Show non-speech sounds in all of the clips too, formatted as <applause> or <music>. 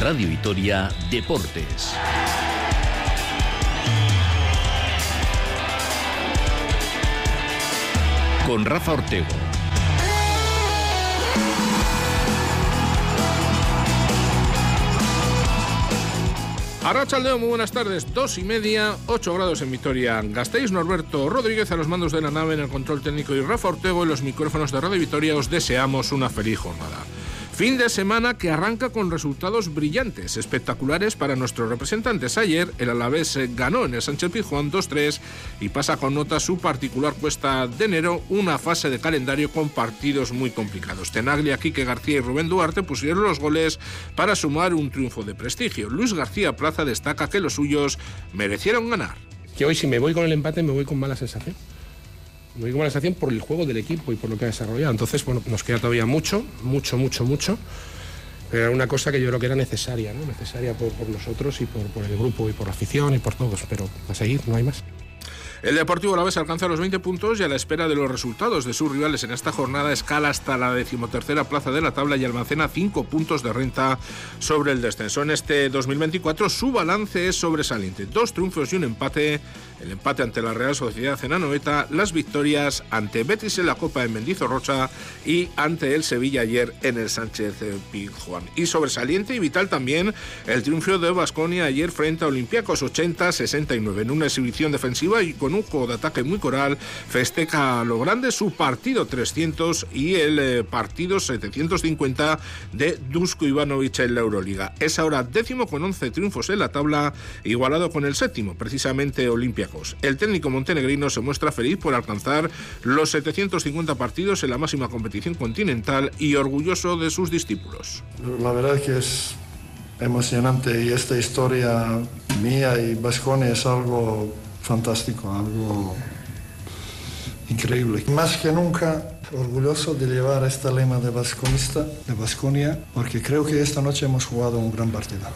Radio Vitoria Deportes. Con Rafa Ortego. Arrachaldeo, muy buenas tardes. Dos y media, ocho grados en Vitoria. Gastéis Norberto Rodríguez a los mandos de la nave en el control técnico y Rafa Ortego en los micrófonos de Radio Vitoria. Os deseamos una feliz jornada. Fin de semana que arranca con resultados brillantes, espectaculares para nuestros representantes. Ayer el Alavés ganó en el Sánchez Pizjuán 2-3 y pasa con nota su particular cuesta de enero, una fase de calendario con partidos muy complicados. Tenaglia, Quique García y Rubén Duarte pusieron los goles para sumar un triunfo de prestigio. Luis García Plaza destaca que los suyos merecieron ganar. Que hoy si me voy con el empate me voy con mala sensación me con la sensación por el juego del equipo y por lo que ha desarrollado. Entonces, bueno, nos queda todavía mucho, mucho, mucho, mucho. Pero era una cosa que yo creo que era necesaria, ¿no? Necesaria por, nosotros y por, por, el grupo y por la afición y por todos. Pero a seguir, no hay más. El Deportivo Alavés alcanza los 20 puntos y a la espera de los resultados de sus rivales en esta jornada escala hasta la decimotercera plaza de la tabla y almacena 5 puntos de renta sobre el descenso. En este 2024 su balance es sobresaliente, dos triunfos y un empate el empate ante la Real Sociedad en Anoeta, las victorias ante Betis en la Copa de Mendizorrocha y ante el Sevilla ayer en el Sánchez Pizjuán. Y sobresaliente y vital también el triunfo de Basconia ayer frente a Olympiacos 80-69 en una exhibición defensiva y con un juego de ataque muy coral festeja a lo grande su partido 300 y el eh, partido 750 de Dusko Ivanovic en la Euroliga. Es ahora décimo con 11 triunfos en la tabla, igualado con el séptimo, precisamente Olimpia el técnico montenegrino se muestra feliz por alcanzar los 750 partidos en la máxima competición continental y orgulloso de sus discípulos. La verdad es que es emocionante y esta historia mía y Basconi es algo fantástico, algo increíble. Más que nunca orgulloso de llevar esta lema de vasconista, de Vasconia, porque creo que esta noche hemos jugado un gran partido.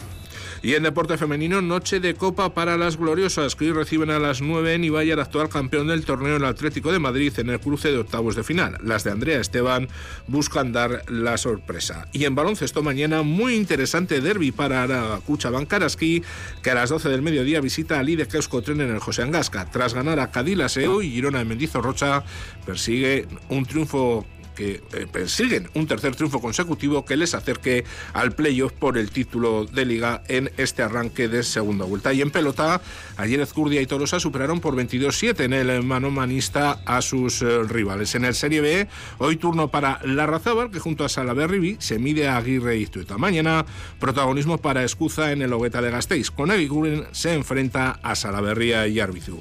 Y en deporte femenino, noche de copa para las gloriosas, que hoy reciben a las 9 en Ibai al actual campeón del torneo el Atlético de Madrid en el cruce de octavos de final. Las de Andrea Esteban buscan dar la sorpresa. Y en baloncesto mañana, muy interesante derby para Aracucha Bankaraski, que a las 12 del mediodía visita al líder Tren en el José Angasca. Tras ganar a Cadillaceo y Girona de Mendizorrocha, persigue un triunfo que eh, persiguen un tercer triunfo consecutivo que les acerque al playoff por el título de liga en este arranque de segunda vuelta. Y en pelota, ayer Ezcurdia y Tolosa superaron por 22-7 en el manomanista a sus eh, rivales. En el Serie B, hoy turno para Larrazábal, que junto a Salaberribi se mide a Aguirre y Tueta. Mañana, protagonismo para Escuza en el Hogueta de Gasteiz. Con Eguiguren se enfrenta a Salaberría y Arbizu.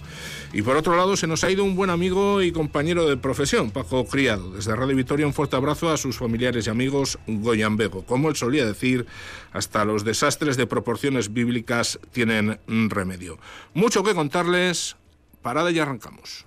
Y por otro lado, se nos ha ido un buen amigo y compañero de profesión, Paco Criado. Desde Radio Victoria, un fuerte abrazo a sus familiares y amigos Goyan Bego. Como él solía decir, hasta los desastres de proporciones bíblicas tienen remedio. Mucho que contarles. Parada y arrancamos.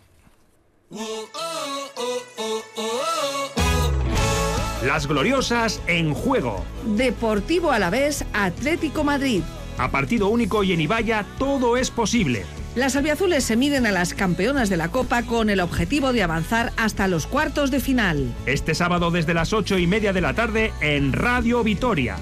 Las gloriosas en juego. Deportivo Alavés, Atlético Madrid. A partido único y en Ibaya todo es posible. Las albiazules se miden a las campeonas de la Copa con el objetivo de avanzar hasta los cuartos de final. Este sábado desde las ocho y media de la tarde en Radio Vitoria.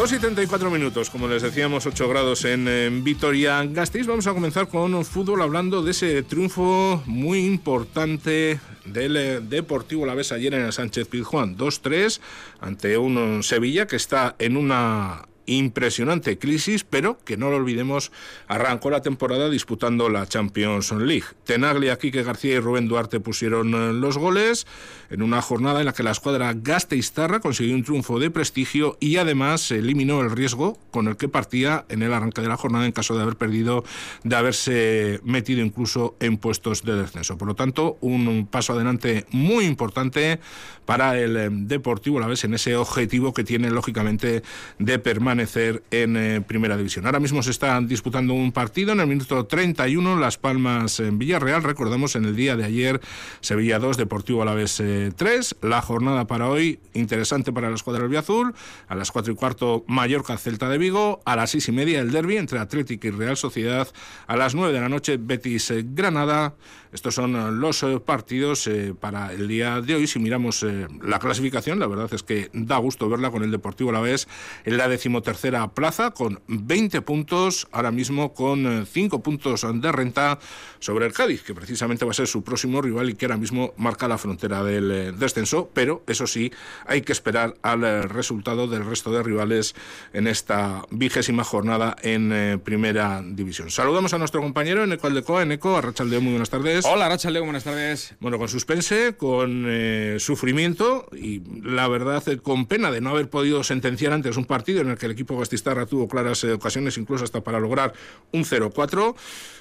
2 y 34 minutos, como les decíamos, 8 grados en, Vitoria Gasteiz. Vamos a comenzar con fútbol hablando de ese triunfo muy importante del eh, Deportivo La Vez ayer en el Sánchez Pizjuán. 2-3 ante un Sevilla que está en una impresionante crisis, pero que no lo olvidemos, arrancó la temporada disputando la Champions League. Tenaglia, Quique García y Rubén Duarte pusieron eh, los goles en una jornada en la que la escuadra Gasteiztarra consiguió un triunfo de prestigio y además eliminó el riesgo con el que partía en el arranque de la jornada en caso de haber perdido, de haberse metido incluso en puestos de descenso. Por lo tanto, un paso adelante muy importante para el eh, Deportivo La Vez en ese objetivo que tiene lógicamente de permanecer permanecer en primera división. Ahora mismo se está disputando un partido en el minuto 31, Las Palmas en Villarreal. Recordamos en el día de ayer Sevilla 2, Deportivo Alavés 3. La jornada para hoy interesante para la escuadra Azul. A las 4 y cuarto Mallorca Celta de Vigo. A las 6 y media el derby entre Atlético y Real Sociedad. A las 9 de la noche Betis Granada. Estos son los partidos para el día de hoy. Si miramos la clasificación, la verdad es que da gusto verla con el Deportivo Alavés en la decimotercera plaza con 20 puntos, ahora mismo con 5 eh, puntos de renta sobre el Cádiz, que precisamente va a ser su próximo rival y que ahora mismo marca la frontera del eh, descenso, pero eso sí, hay que esperar al eh, resultado del resto de rivales en esta vigésima jornada en primera división. Saludamos a nuestro compañero en Aldecoa, en Eco, a Rachaldeo, muy buenas tardes. Hola Rachaldeo, buenas tardes. Bueno, con suspense, con sufrimiento y la verdad con pena de no haber podido sentenciar antes un partido en el que el equipo gastistarra tuvo claras ocasiones, incluso hasta para lograr un 0-4.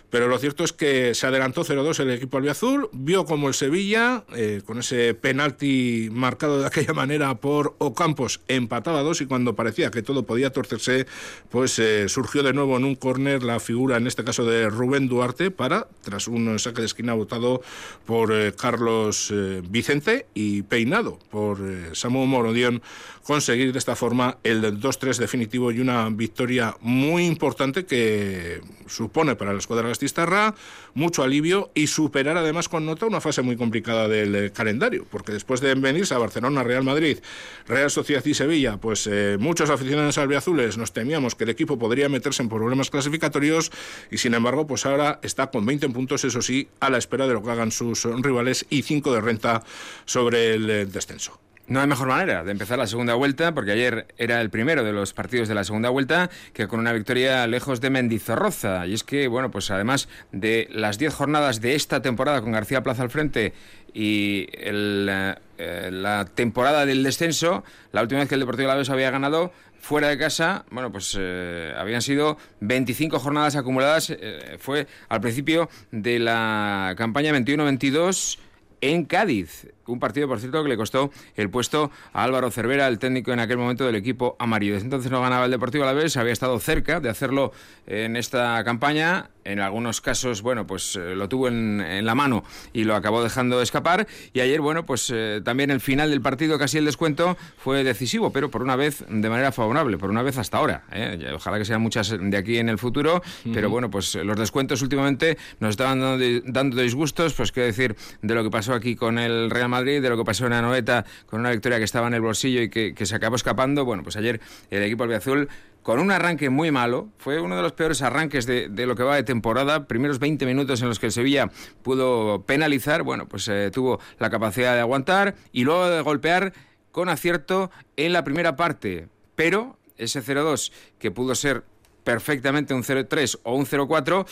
Pero lo cierto es que se adelantó 0-2 el equipo albiazul, vio como el Sevilla, eh, con ese penalti marcado de aquella manera por Ocampos, empataba dos y cuando parecía que todo podía torcerse, pues eh, surgió de nuevo en un córner la figura, en este caso de Rubén Duarte, para, tras un saque de esquina votado por eh, Carlos Vicente y peinado por Samuel Morodión, conseguir de esta forma el 2-3 definitivo y una victoria muy importante que supone para la escuadra gastistarra mucho alivio y superar además con nota una fase muy complicada del eh, calendario, porque después de venirse a Barcelona, Real Madrid, Real Sociedad y Sevilla, pues eh, muchos aficionados albiazules nos temíamos que el equipo podría meterse en problemas clasificatorios y sin embargo pues ahora está con 20 puntos, eso sí, a la espera de lo que hagan sus rivales y 5 de renta sobre el eh, descenso. No hay mejor manera de empezar la segunda vuelta, porque ayer era el primero de los partidos de la segunda vuelta, que con una victoria lejos de Mendizorroza. Y es que, bueno, pues además de las 10 jornadas de esta temporada con García Plaza al frente y eh, la temporada del descenso, la última vez que el Deportivo de la Vez había ganado fuera de casa, bueno, pues eh, habían sido 25 jornadas acumuladas. Eh, fue al principio de la campaña 21-22 en Cádiz. Un partido, por cierto, que le costó el puesto a Álvaro Cervera, el técnico en aquel momento del equipo amarillo. Desde entonces no ganaba el Deportivo a la vez, había estado cerca de hacerlo en esta campaña. En algunos casos, bueno, pues eh, lo tuvo en, la mano y lo acabó dejando escapar. Y ayer, bueno, pues eh, también el final del partido, casi el descuento, fue decisivo, pero por una vez de manera favorable, por una vez hasta ahora. ¿eh? Ojalá que sean muchas de aquí en el futuro, pero bueno, pues los descuentos últimamente nos estaban dando, dando disgustos, pues qué decir de lo que pasó aquí con el Real Madrid de lo que pasó en Anoeta con una victoria que estaba en el bolsillo y que, se acabó escapando. Bueno, pues ayer el equipo albiazul con un arranque muy malo, fue uno de los peores arranques de, lo que va de temporada, primeros 20 minutos en los que el Sevilla pudo penalizar, bueno, pues eh, tuvo la capacidad de aguantar y luego de golpear con acierto en la primera parte, pero ese 0-2 que pudo ser perfectamente un 0-3 o un 0-4,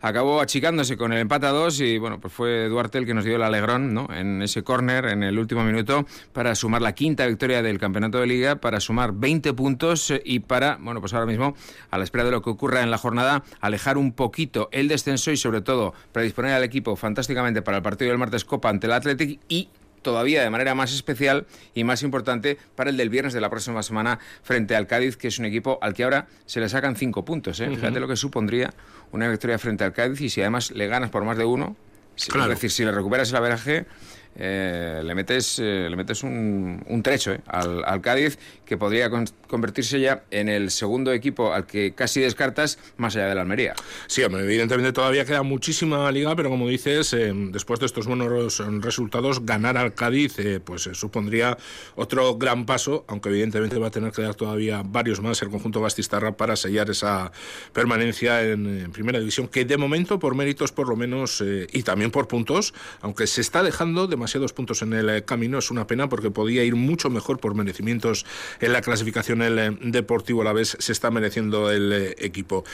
acabó achicándose con el empate a 2 y bueno, pues fue Duarte el que nos dio el alegrón ¿no? en ese córner en el último minuto para sumar la quinta victoria del campeonato de liga, para sumar 20 puntos y para, bueno, pues ahora mismo, a la espera de lo que ocurra en la jornada, alejar un poquito el descenso y sobre todo predisponer al equipo fantásticamente para el partido del martes Copa ante el Athletic y todavía de manera más especial y más importante para el del viernes de la próxima semana frente al Cádiz, que es un equipo al que ahora se le sacan cinco puntos. ¿eh? Fíjate lo que supondría una victoria frente al Cádiz y si además le ganas por más de uno, es decir, si le recuperas el averaje, eh, le metes, eh, le metes un, un trecho eh, al, al, Cádiz que podría convertirse ya en el segundo equipo al que casi descartas más allá de la Almería. Sí, evidentemente todavía queda muchísima liga, pero como dices, después de estos buenos resultados, ganar al Cádiz pues supondría otro gran paso, aunque evidentemente va a tener que dar todavía varios más el conjunto Bastistarra para sellar esa permanencia en, Primera División, que de momento, por méritos por lo menos, y también por puntos, aunque se está dejando de demasiados puntos en el eh, camino. Es una pena porque podía ir mucho mejor por merecimientos en la clasificación. El eh, Deportivo a la vez se está mereciendo el eh, equipo.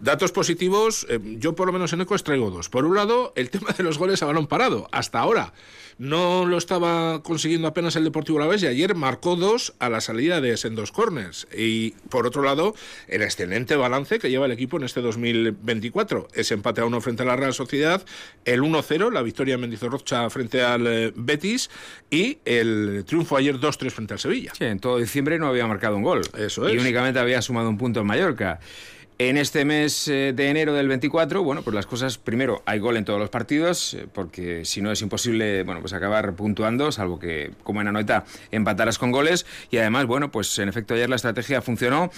Datos positivos, yo por lo menos en ECO traigo dos. Por un lado, el tema de los goles a balón parado. Hasta ahora no lo estaba consiguiendo apenas el Deportivo Alavés y ayer marcó dos a la salida de Sendos Corners. Y por otro lado, el excelente balance que lleva el equipo en este 2024. Ese empate a uno frente a la Real Sociedad, el 1-0, la victoria en Mendizorrocha frente al eh, Betis y el triunfo ayer 2-3 frente al Sevilla. Sí, en todo diciembre no había marcado un gol. Eso es. Y únicamente había sumado un punto en Mallorca. En este mes eh, de enero del 24, bueno, pues las cosas, primero, hay gol en todos los partidos, eh, porque si no es imposible, bueno, pues acabar puntuando, salvo que, como en Anoeta, empataras con goles. Y además, bueno, pues en efecto ayer la estrategia funcionó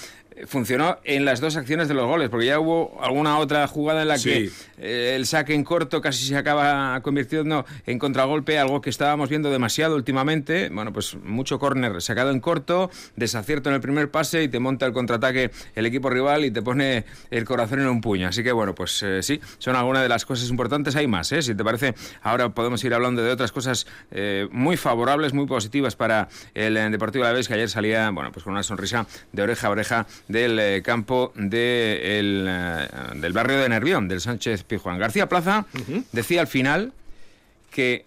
funcionó en las dos acciones de los goles, porque ya hubo alguna otra jugada en la que eh, el saque en corto casi se acaba convirtiendo en contragolpe, algo que estábamos viendo demasiado últimamente. Bueno, pues mucho córner sacado en corto, desacierto en el primer pase y te monta el contraataque el equipo rival y te pone el corazón en un puño. Así que bueno, pues eh, sí, son algunas de las cosas importantes. Hay más, ¿eh? si te parece, ahora podemos ir hablando de otras cosas eh, muy favorables, muy positivas para el Deportivo de la Vez, que ayer salía, bueno, pues con una sonrisa de oreja a oreja del eh, campo de el, eh, del barrio de Nervión, del Sánchez Pijuán. García Plaza decía al final que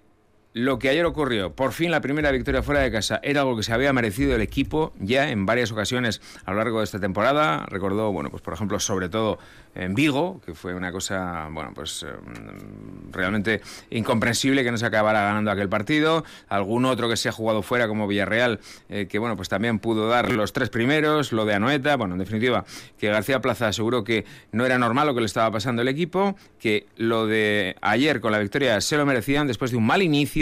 lo que ayer ocurrió, por fin la primera victoria fuera de casa, era algo que se había merecido el equipo ya en varias ocasiones a lo largo de esta temporada. Recordó, bueno, pues por ejemplo, sobre todo en Vigo, que fue una cosa, bueno, pues em, realmente incomprensible que no se acabara ganando aquel partido. Algún otro que se ha jugado fuera, como Villarreal, eh, que bueno, pues también pudo dar los tres primeros, lo de Anoeta, bueno, en definitiva, que García Plaza aseguró que no era normal lo que le estaba pasando al equipo, que lo de ayer con la victoria se lo merecían después de un mal inicio,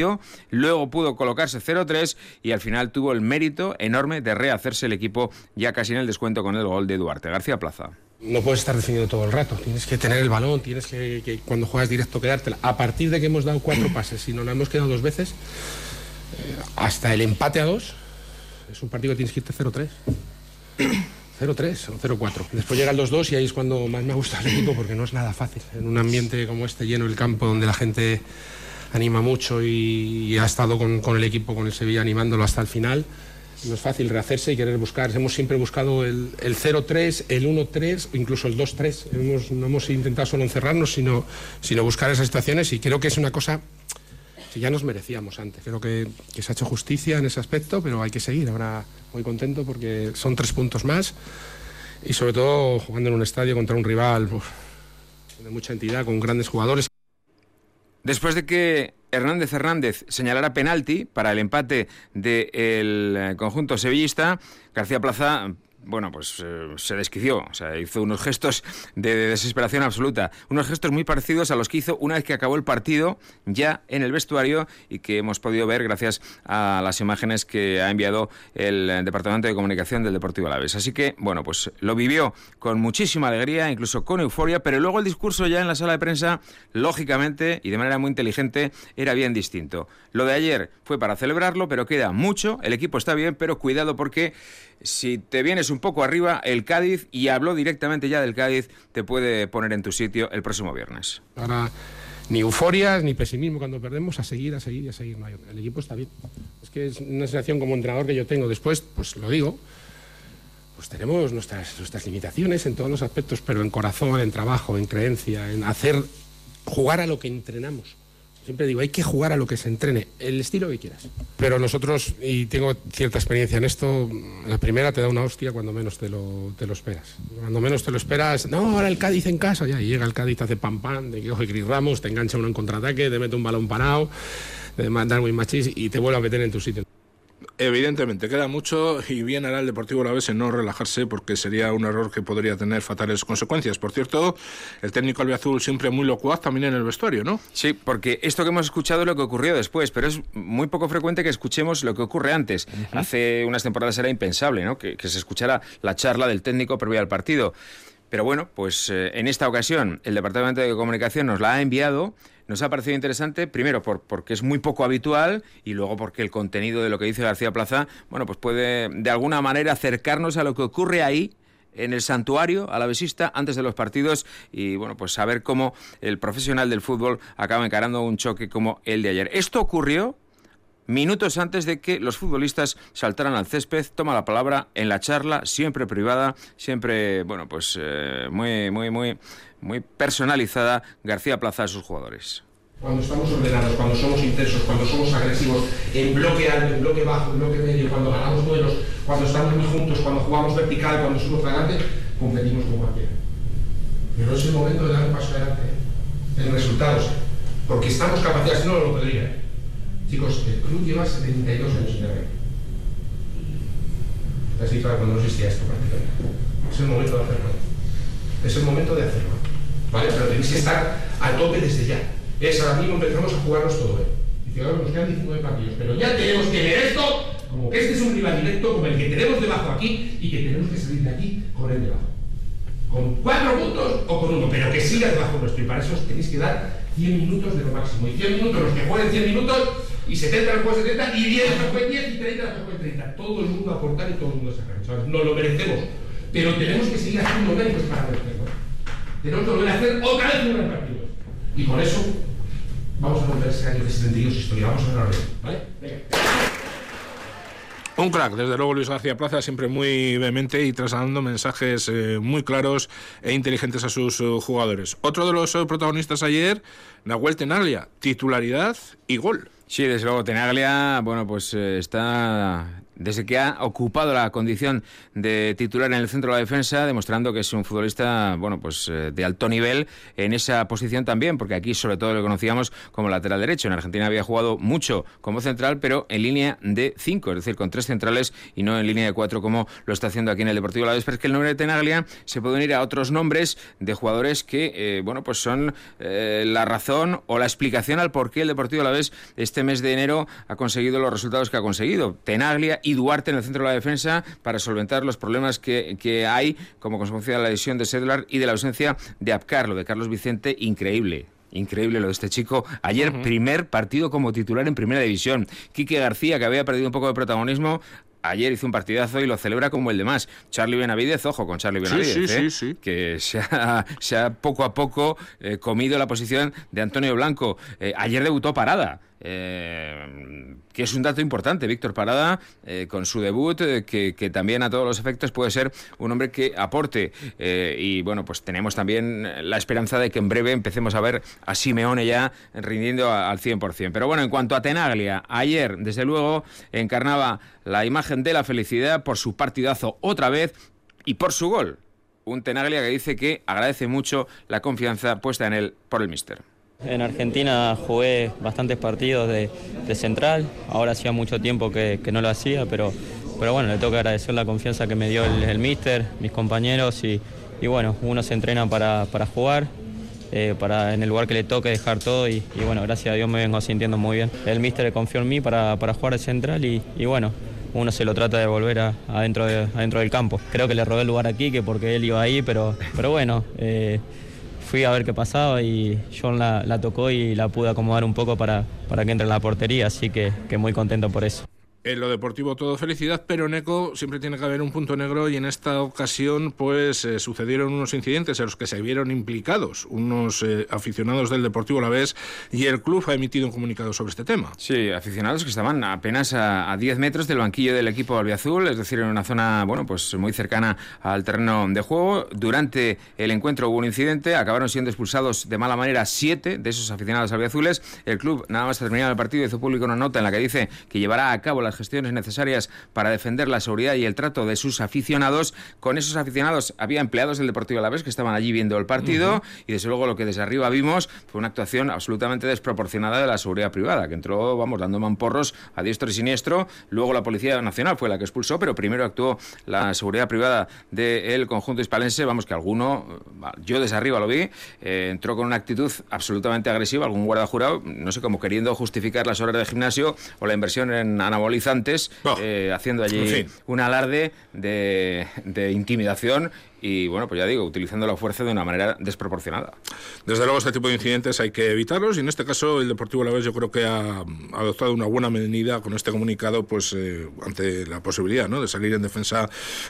luego pudo colocarse 0-3 y al final tuvo el mérito enorme de rehacerse el equipo ya casi en el descuento con el gol de Duarte. García Plaza no puedes estar definiendo todo el rato. Tienes que tener el balón, tienes que, cuando juegas directo quedártela. A partir de que hemos dado cuatro pases y no la hemos quedado dos veces, eh, hasta el empate a dos, es un partido que tienes que irte 0-3. 0-3 o 0-4. Después llega el 2-2 y ahí es cuando más me gusta el equipo porque no es nada fácil. En un ambiente como este, lleno el campo, donde la gente anima mucho y, ha estado con, el equipo, con el Sevilla, animándolo hasta el final no es fácil rehacerse y querer buscar. Hemos siempre buscado el, el 0-3, el 1-3, incluso el 2-3. no hemos intentado solo encerrarnos, sino, sino buscar esas situaciones y creo que es una cosa que ya nos merecíamos antes. Creo que, se ha hecho justicia en ese aspecto, pero hay que seguir. Ahora muy contento porque son tres puntos más y sobre todo jugando en un estadio contra un rival de mucha entidad, con grandes jugadores. Después de que Hernández Hernández señalara penalti para el empate del eh, conjunto sevillista, García Plaza bueno, pues eh, se desquició, o sea, hizo unos gestos de, desesperación absoluta, unos gestos muy parecidos a los que hizo una vez que acabó el partido ya en el vestuario y que hemos podido ver gracias a las imágenes que ha enviado el Departamento de Comunicación del Deportivo Alavés. Así que, bueno, pues lo vivió con muchísima alegría, incluso con euforia, pero luego el discurso ya en la sala de prensa, lógicamente y de manera muy inteligente, era bien distinto. Lo de ayer fue para celebrarlo, pero queda mucho, el equipo está bien, pero cuidado porque si te vienes un poco arriba, el Cádiz, y habló directamente ya del Cádiz, te puede poner en tu sitio el próximo viernes. Ahora, ni euforias, ni pesimismo cuando perdemos, a seguir, a seguir, a seguir. el equipo está bien. Es que es una sensación como entrenador que yo tengo. Después, pues lo digo, pues tenemos nuestras limitaciones en todos los aspectos, pero en corazón, en trabajo, en creencia, en hacer, jugar a lo que entrenamos. Siempre digo, hay que jugar a lo que se entrene, el estilo que quieras. Pero nosotros, y tengo cierta experiencia en esto, la primera te da una hostia cuando menos te lo, te lo esperas. Cuando menos te lo esperas, no, ahora el Cádiz en casa, ya y llega el Cádiz, te hace pam pam, de que coge Cris Ramos, te engancha uno en contraataque, te mete un balón parado, manda Darwin Machis y te vuelve a meter en tu sitio. Evidentemente, queda mucho y bien hará el Deportivo vez en no relajarse porque sería un error que podría tener fatales consecuencias. Por cierto, el técnico albiazul siempre muy locuaz también en el vestuario, ¿no? Sí, porque esto que hemos escuchado es lo que ocurrió después, pero es muy poco frecuente que escuchemos lo que ocurre antes. Hace unas temporadas era impensable, ¿no? Que, se escuchara la charla del técnico previo al partido. Pero bueno, pues eh, en esta ocasión el Departamento de Comunicación nos la ha enviado nos ha parecido interesante, primero por, porque es muy poco habitual y luego porque el contenido de lo que dice García Plaza, bueno, pues puede de alguna manera acercarnos a lo que ocurre ahí en el santuario alavesista antes de los partidos y bueno, pues saber cómo el profesional del fútbol acaba encarando un choque como el de ayer. Esto ocurrió minutos antes de que los futbolistas saltaran al césped, toma la palabra en la charla, siempre privada, siempre, bueno, pues eh, muy, muy, muy, muy personalizada, García Plaza a sus jugadores. Cuando estamos ordenados, cuando somos intensos, cuando somos agresivos, en bloque alto, en bloque bajo, en bloque medio, cuando ganamos duelos, cuando estamos muy juntos, cuando jugamos vertical, cuando somos adelante, competimos con cualquiera. Pero es el momento de dar un paso adelante, ¿eh? en resultados, porque estamos capaces, no lo podría. Chicos, el club lleva 72 años en el Así claro, cuando no existía esto prácticamente. Es el momento de hacerlo. Es el momento de hacerlo. ¿Vale? Pero tenéis que estar a tope desde ya. Es ahora mismo empezamos a jugarnos todo, ¿eh? Y fijaros, nos quedan 19 partidos. Pero ya tenemos que ver esto como que este es un rival directo, como el que tenemos debajo aquí y que tenemos que salir de aquí con el debajo. Con cuatro puntos o con uno, pero que siga debajo nuestro. Y para eso os tenéis que dar 100 minutos de lo máximo. Y 100 minutos, los que jueguen 100 minutos, y 70 los jueguen 70, y 10 los jueguen 10, y 30 los jueguen 30. Todo el mundo a aportar y todo el mundo sacar. ¿sabes? Nos lo merecemos. Pero tenemos que seguir haciendo méritos para merecerlo. Tenemos que volver a hacer otra vez un gran partido. Y con eso vamos a romper ese año de 72 historia. Vamos a ver ¿vale? Un crack, desde luego Luis García Plaza, siempre muy vehemente y trasladando mensajes eh, muy claros e inteligentes a sus uh, jugadores. Otro de los uh, protagonistas ayer, Nahuel Tenaglia, titularidad y gol. Sí, desde luego, Tenaglia, bueno, pues eh, está desde que ha ocupado la condición de titular en el centro de la defensa, demostrando que es un futbolista, bueno, pues eh, de alto nivel en esa posición también, porque aquí sobre todo lo conocíamos como lateral derecho. En Argentina había jugado mucho como central, pero en línea de cinco, es decir, con tres centrales y no en línea de cuatro como lo está haciendo aquí en el Deportivo La Vez. Pero es que el nombre de Tenaglia se puede unir a otros nombres de jugadores que, eh, bueno, pues son eh, la razón o la explicación al por qué el Deportivo La Vez este mes de enero ha conseguido los resultados que ha conseguido. Tenaglia y Duarte en el centro de la defensa para solventar los problemas que, que hay como consecuencia de la lesión de Sedlar y de la ausencia de Apcar, lo de Carlos Vicente, increíble. Increíble lo de este chico. Ayer, uh -huh. primer partido como titular en primera división. Quique García, que había perdido un poco de protagonismo, ayer hizo un partidazo y lo celebra como el demás. Charlie Benavidez, ojo con Charlie Benavidez, sí, sí, ¿eh? sí. que se ha, se ha, poco a poco eh, comido la posición de Antonio Blanco. Eh, ayer debutó Parada. Eh, que es un dato importante, Víctor Parada, eh, con su debut, eh, que, también a todos los efectos puede ser un hombre que aporte. Y bueno, pues tenemos también la esperanza de que en breve empecemos a ver a Simeone ya rindiendo a, al 100%. Pero bueno, en cuanto a Tenaglia, ayer, desde luego, encarnaba la imagen de la felicidad por su partidazo otra vez y por su gol. Un Tenaglia que dice que agradece mucho la confianza puesta en él por el míster. En Argentina jugué bastantes partidos de, central, ahora hacía mucho tiempo que, no lo hacía, pero, pero bueno, le tengo que agradecer la confianza que me dio el, el míster, mis compañeros y, y, bueno, uno se entrena para, para jugar, eh, para en el lugar que le toque dejar todo y, bueno, gracias a Dios me vengo sintiendo muy bien. El míster confió en mí para, para jugar de central y, y bueno, uno se lo trata de volver a, adentro, de, del campo. Creo que le robé el lugar aquí, que porque él iba ahí, pero, pero bueno... Eh, fui a ver qué pasaba y John la, la, tocó y la pude acomodar un poco para, para que entre en la portería, así que, que muy contento por eso. En lo deportivo todo felicidad, pero en ECO siempre tiene que haber un punto negro y en esta ocasión pues eh, sucedieron unos incidentes en los que se vieron implicados unos eh, aficionados del Deportivo La Vez y el club ha emitido un comunicado sobre este tema. Sí, aficionados que estaban apenas a, a 10 metros del banquillo del equipo albiazul, es decir, en una zona bueno pues muy cercana al terreno de juego. Durante el encuentro hubo un incidente, acabaron siendo expulsados de mala manera siete de esos aficionados albiazules. El club nada más terminado el partido hizo público una nota en la que dice que llevará a cabo las gestiones necesarias para defender la seguridad y el trato de sus aficionados. Con esos aficionados había empleados del Deportivo Alavés que estaban allí viendo el partido uh -huh. y desde luego lo que desde arriba vimos fue una actuación absolutamente desproporcionada de la seguridad privada, que entró, vamos, dando mamporros a diestro y siniestro. Luego la Policía Nacional fue la que expulsó, pero primero actuó la seguridad privada del conjunto hispalense. Vamos, que alguno, yo desde arriba lo vi, eh, entró con una actitud absolutamente agresiva, algún guarda jurado, no sé, como queriendo justificar las horas de gimnasio o la inversión en anabolizantes oh, eh, haciendo allí en fin. un alarde de, de intimidación y bueno, pues ya digo, utilizando la fuerza de una manera desproporcionada. Desde luego este tipo de incidentes hay que evitarlos y en este caso el Deportivo Alavés yo creo que ha adoptado una buena medida con este comunicado pues eh, ante la posibilidad ¿no? de salir en defensa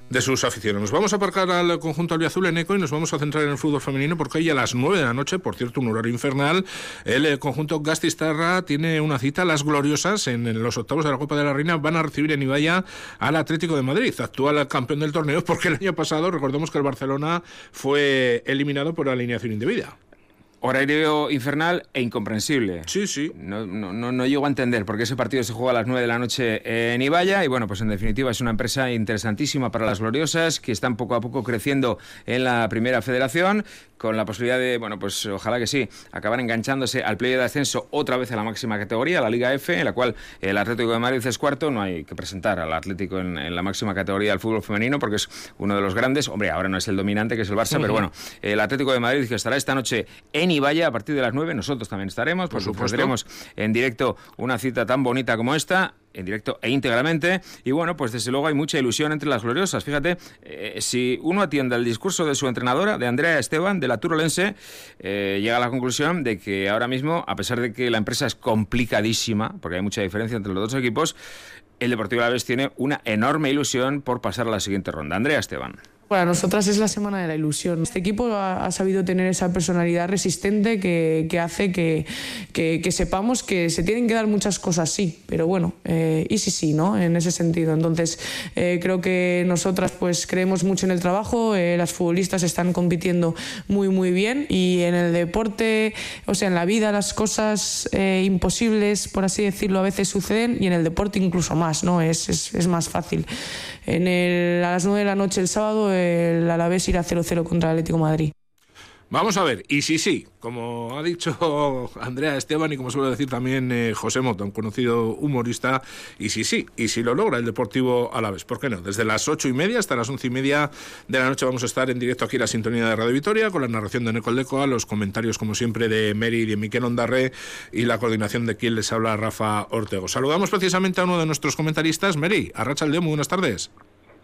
de sus aficiones. Nos vamos a aparcar al conjunto albiazul en ECO y nos vamos a centrar en el fútbol femenino porque hoy a las 9 de la noche, por cierto un horario infernal, el eh, conjunto Gastistarra tiene una cita, las gloriosas en, en los octavos de la Copa de la Reina van a recibir en Ibaya al Atlético de Madrid, actual campeón del torneo <laughs> porque el año pasado recordemos que el Barcelona fue eliminado por alineación indebida. Horario infernal e incomprensible. Sí, sí. No, no, no, llego a entender porque ese partido se juega a las 9 de la noche en Ibaya y bueno, pues en definitiva es una empresa interesantísima para las gloriosas que están poco a poco creciendo en la primera federación con la posibilidad de, bueno, pues ojalá que sí, acabar enganchándose al play de ascenso otra vez a la máxima categoría, la Liga F, en la cual el Atlético de Madrid es cuarto, no hay que presentar al Atlético en, la máxima categoría del fútbol femenino porque es uno de los grandes, hombre, ahora no es el dominante que es el Barça, pero bueno, el Atlético de Madrid que estará esta noche en Ibaya a partir de las 9, nosotros también estaremos, por, supuesto, tendremos en directo una cita tan bonita como esta en directo e íntegramente. Y bueno, pues desde luego hay mucha ilusión entre las gloriosas. Fíjate, eh, si uno atiende al discurso de su entrenadora, de Andrea Esteban, de la Turolense, eh, llega a la conclusión de que ahora mismo, a pesar de que la empresa es complicadísima, porque hay mucha diferencia entre los dos equipos, el Deportivo Alavés tiene una enorme ilusión por pasar a la siguiente ronda. Andrea Esteban. Para nosotras es la semana de la ilusión. Este equipo ha, sabido tener esa personalidad resistente que, hace que, que, sepamos que se tienen que dar muchas cosas, sí, pero bueno, eh, y sí, sí, ¿no? En ese sentido. Entonces, eh, creo que nosotras pues creemos mucho en el trabajo, eh, las futbolistas están compitiendo muy, muy bien y en el deporte, o sea, en la vida las cosas imposibles, por así decirlo, a veces suceden y en el deporte incluso más, ¿no? Es, es, es más fácil. En el, a las 9 de la noche el sábado el Alavés irá 0-0 contra el Atlético Madrid. Vamos a ver, y sí, sí, como ha dicho <laughs> Andrea Esteban y como suele decir también eh, José Mota, un conocido humorista, y sí, sí, y si lo logra el Deportivo a la vez, ¿por qué no? Desde las ocho y media hasta las once y media de la noche vamos a estar en directo aquí en la sintonía de Radio Vitoria, con la narración de Neco Decoa, los comentarios como siempre de Mary y de Miquel Ondarre y la coordinación de quien les habla Rafa Ortego. Saludamos precisamente a uno de nuestros comentaristas, Mary, Arracha León, muy buenas tardes.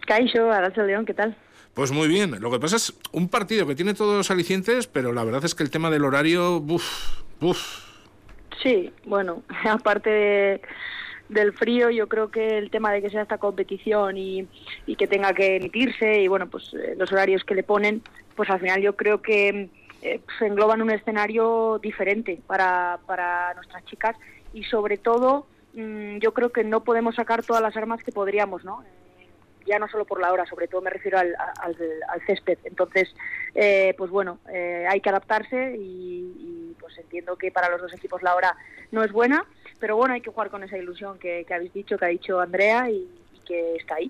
Caixo, Arracha León, ¿qué tal? Pues muy bien. Lo que pasa es un partido que tiene todos los alicientes, pero la verdad es que el tema del horario, buf, buf. Sí, bueno, <laughs> aparte del frío, yo creo que el tema de que sea esta competición y, que tenga que emitirse y bueno, pues eh, los horarios que le ponen, pues al final yo creo que eh, se engloban un escenario diferente para, para nuestras chicas y sobre todo mm, yo creo que no podemos sacar todas las armas que podríamos, ¿no? Ya no solo por la hora, sobre todo me refiero al, al, césped. Entonces, eh, pues bueno, eh, hay que adaptarse y, pues entiendo que para los dos equipos la hora no es buena, pero bueno, hay que jugar con esa ilusión que, habéis dicho, que ha dicho Andrea y, que está ahí.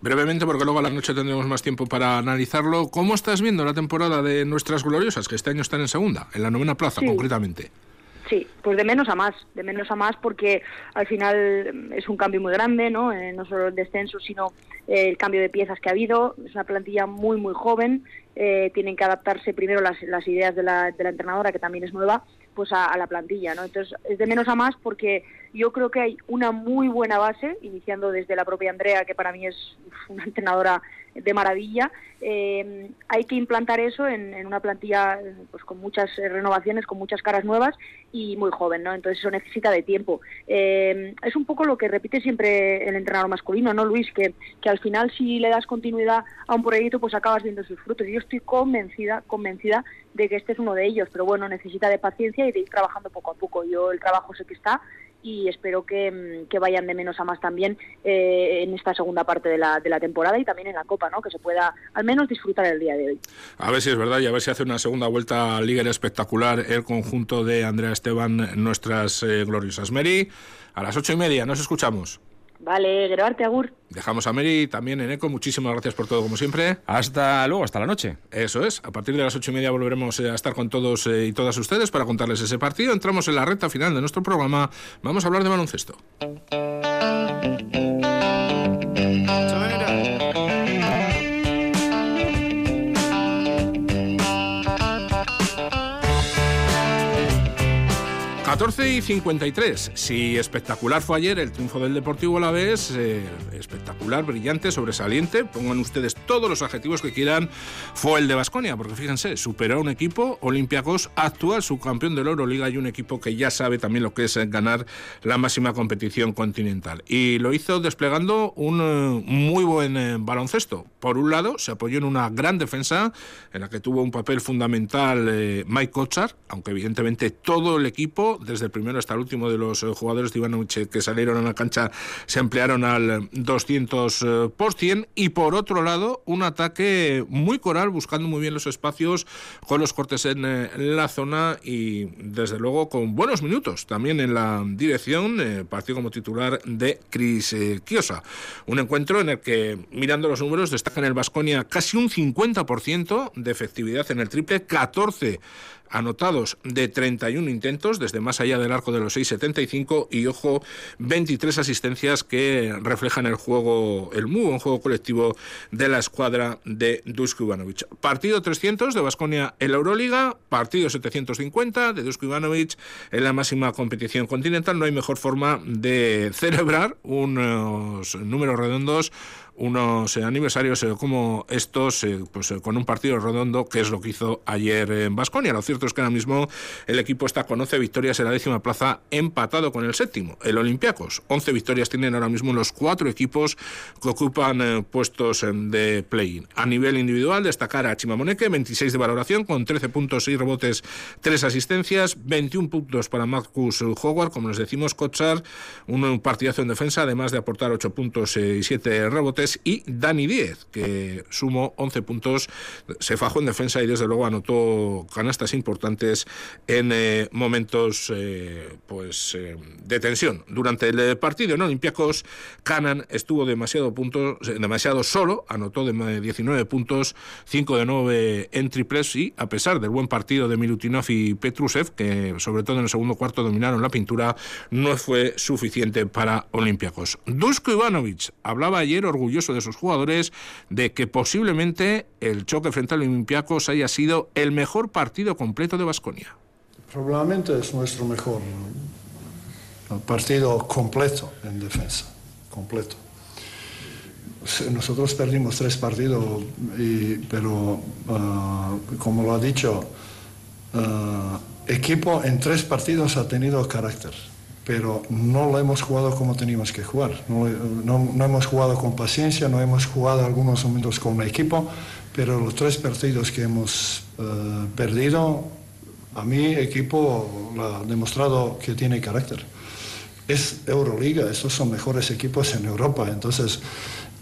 Brevemente, porque luego a la noche tendremos más tiempo para analizarlo. ¿Cómo estás viendo la temporada de nuestras gloriosas, que este año están en segunda, en la novena plaza concretamente? Sí, pues de menos a más, de menos a más porque al final es un cambio muy grande, ¿no? Eh, no solo el descenso, sino eh, el cambio de piezas que ha habido. Es una plantilla muy, muy joven. Eh, tienen que adaptarse primero las, las ideas de la, de la entrenadora, que también es nueva, pues a, la plantilla, ¿no? Entonces es de menos a más porque yo creo que hay una muy buena base, iniciando desde la propia Andrea, que para mí es <laughs> una entrenadora de maravilla. Eh, hay que implantar eso en, una plantilla pues con muchas renovaciones, con muchas caras nuevas y muy joven, ¿no? Entonces eso necesita de tiempo. Eh, es un poco lo que repite siempre el entrenador masculino, ¿no, Luis? Que, que al final si le das continuidad a un proyecto, pues acabas viendo sus frutos. Yo estoy convencida, convencida de que este es uno de ellos, pero bueno, necesita de paciencia y de ir trabajando poco a poco. Yo el trabajo sé que está y espero que, mm, vayan de menos a más también eh, en esta segunda parte de la, de la temporada y también en la Copa, ¿no? que se pueda al menos disfrutar el día de hoy. A ver si es verdad y a ver si hace una segunda vuelta Liga espectacular el conjunto de Andrea Esteban, nuestras eh, gloriosas. Mary, a las ocho y media, nos escuchamos. Vale, grabarte, Agur. Dejamos a Mary también en eco. Muchísimas gracias por todo, como siempre. Hasta luego, hasta la noche. Eso es. A partir de las ocho y media volveremos eh, a estar con todos eh, y todas ustedes para contarles ese partido. Entramos en la recta final de nuestro programa. Vamos a hablar de baloncesto. 14 y 53. Si espectacular fue ayer el triunfo del Deportivo Alavés, eh, espectacular, brillante, sobresaliente, pongan ustedes todos los adjetivos que quieran, fue el de Basconia, porque fíjense, superó a un equipo, Olympiacos, actual subcampeón de la Euroliga y un equipo que ya sabe también lo que es ganar la máxima competición continental. Y lo hizo desplegando un eh, muy buen eh, baloncesto. Por un lado, se apoyó en una gran defensa en la que tuvo un papel fundamental Mike Kochar, aunque evidentemente todo el equipo desde el primero hasta el último de los eh, jugadores de Ivanovic que salieron a la cancha se emplearon al 200%. puntos eh, por 100 y por otro lado un ataque muy coral buscando muy bien los espacios con los cortes en, eh, la zona y desde luego con buenos minutos también en la dirección, eh, partido como titular de Cris Kiosa. Un encuentro en el que mirando los números destaca en el Vasconia casi un 50% de efectividad en el triple, 14 anotados de 31 intentos desde más allá del arco de los 6.75 y ojo 23 asistencias que reflejan el juego, el muy buen juego colectivo de la escuadra de Dusko Ivanovic. Partido 300 de Basconia en la Euroliga, partido 750 de Dusko Ivanovic en la máxima competición continental. No hay mejor forma de celebrar unos números redondos unos eh, aniversarios eh, como estos, eh, pues con un partido redondo, que es lo que hizo ayer en Basconia. Lo cierto es que ahora mismo el equipo está con 11 victorias en la décima plaza, empatado con el séptimo, el Olympiacos. 11 victorias tienen ahora mismo los cuatro equipos que ocupan puestos de play-in. A nivel individual, destacar a Chimamoneque, 26 de valoración, con 13 puntos, 6 rebotes, 3 asistencias, 21 puntos para Marcus Howard, como les decimos, Kotsar, un partidazo en defensa, además de aportar 8 puntos y 7 rebotes y Dani Díez, que sumó 11 puntos, se fajó en defensa y desde luego anotó canastas importantes en eh, momentos eh, pues eh, de tensión. Durante el partido en Olympiacos, Canan estuvo demasiado puntos, demasiado solo, anotó de 19 puntos, 5 de 9 en triples y a pesar del buen partido de Milutinov y Petrusev, que sobre todo en el segundo cuarto dominaron la pintura, no fue suficiente para Olympiacos. Dusko Ivanovic hablaba ayer orgulloso de sus jugadores de que posiblemente el choque frente al Olympiacos haya sido el mejor partido completo de Basconia. Probablemente es nuestro mejor partido completo en defensa, completo. Nosotros perdimos tres partidos, pero ah, como lo ha dicho, uh, equipo en tres partidos ha tenido carácter pero no lo hemos jugado como teníamos que jugar. No, hemos jugado con paciencia, no hemos jugado algunos momentos con el equipo, pero los tres partidos que hemos eh, perdido, a mi equipo ha demostrado que tiene carácter. Es Euroliga, estos son mejores equipos en Europa, entonces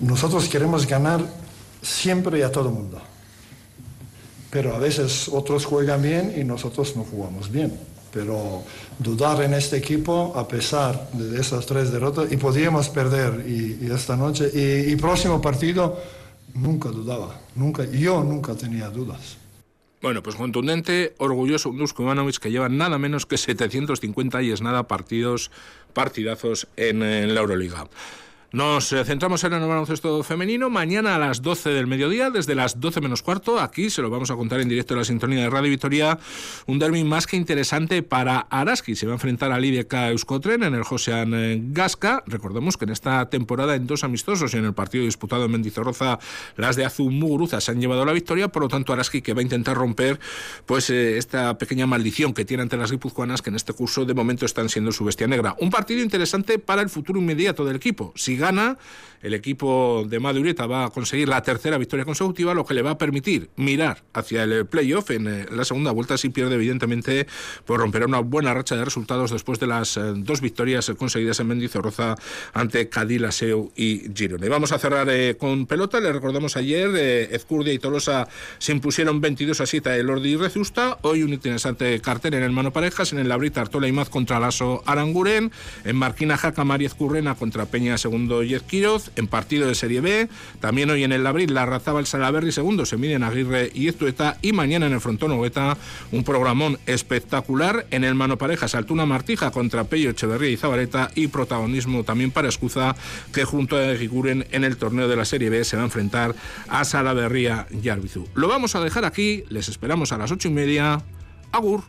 nosotros queremos ganar siempre y a todo el mundo. Pero a veces otros juegan bien y nosotros no jugamos bien pero dudar en este equipo a pesar de esas tres derrotas y podíamos perder y, esta noche y, próximo partido nunca dudaba, nunca, yo nunca tenía dudas. Bueno, pues contundente, orgulloso Dusko Ivanovic que lleva nada menos que 750 y es nada partidos, partidazos en, en la Euroliga. Nos eh, centramos en el baloncesto femenino. Mañana a las 12 del mediodía, desde las 12 menos cuarto, aquí se lo vamos a contar en directo en la sintonía de Radio Victoria. Un derby más que interesante para Araski. Se va a enfrentar a Lidia Euskotren en el Josean eh, Gasca. Recordemos que en esta temporada, en dos amistosos y en el partido disputado en Mendizorroza, las de Azul Muguruza se han llevado la victoria. Por lo tanto, Araski que va a intentar romper pues eh, esta pequeña maldición que tiene ante las guipuzcoanas, que en este curso de momento están siendo su bestia negra. Un partido interesante para el futuro inmediato del equipo. Tirana el equipo de Madureta va a conseguir la tercera victoria consecutiva, lo que le va a permitir mirar hacia el playoff en eh, la segunda vuelta. Si pierde, evidentemente, pues romperá una buena racha de resultados después de las eh, dos victorias conseguidas en Mendizorroza ante Cadilaseu y Girona. Y vamos a cerrar eh, con pelota. Le recordamos ayer, Ezcurdia y Tolosa se impusieron 22 a 7 el Ordi y Rezusta. Hoy un interesante cartel en el mano parejas, en el Labrita Artola y Maz contra Lasso Aranguren, en Marquina Jaca Mariez Currena contra Peña segundo y Quiroz, en partido de Serie B. También hoy en el abril la Razaba el Salaberry segundo, se miden Aguirre y Estueta. Y mañana en el frontón Ogueta un programón espectacular. En el mano parejas Altuna Martija contra Pello Echeverría y Zabaleta. Y protagonismo también para Escuza, que junto a Giguren en el torneo de la Serie B se va a enfrentar a Salaberría y Arbizú. Lo vamos a dejar aquí, les esperamos a las ocho y media. Agur.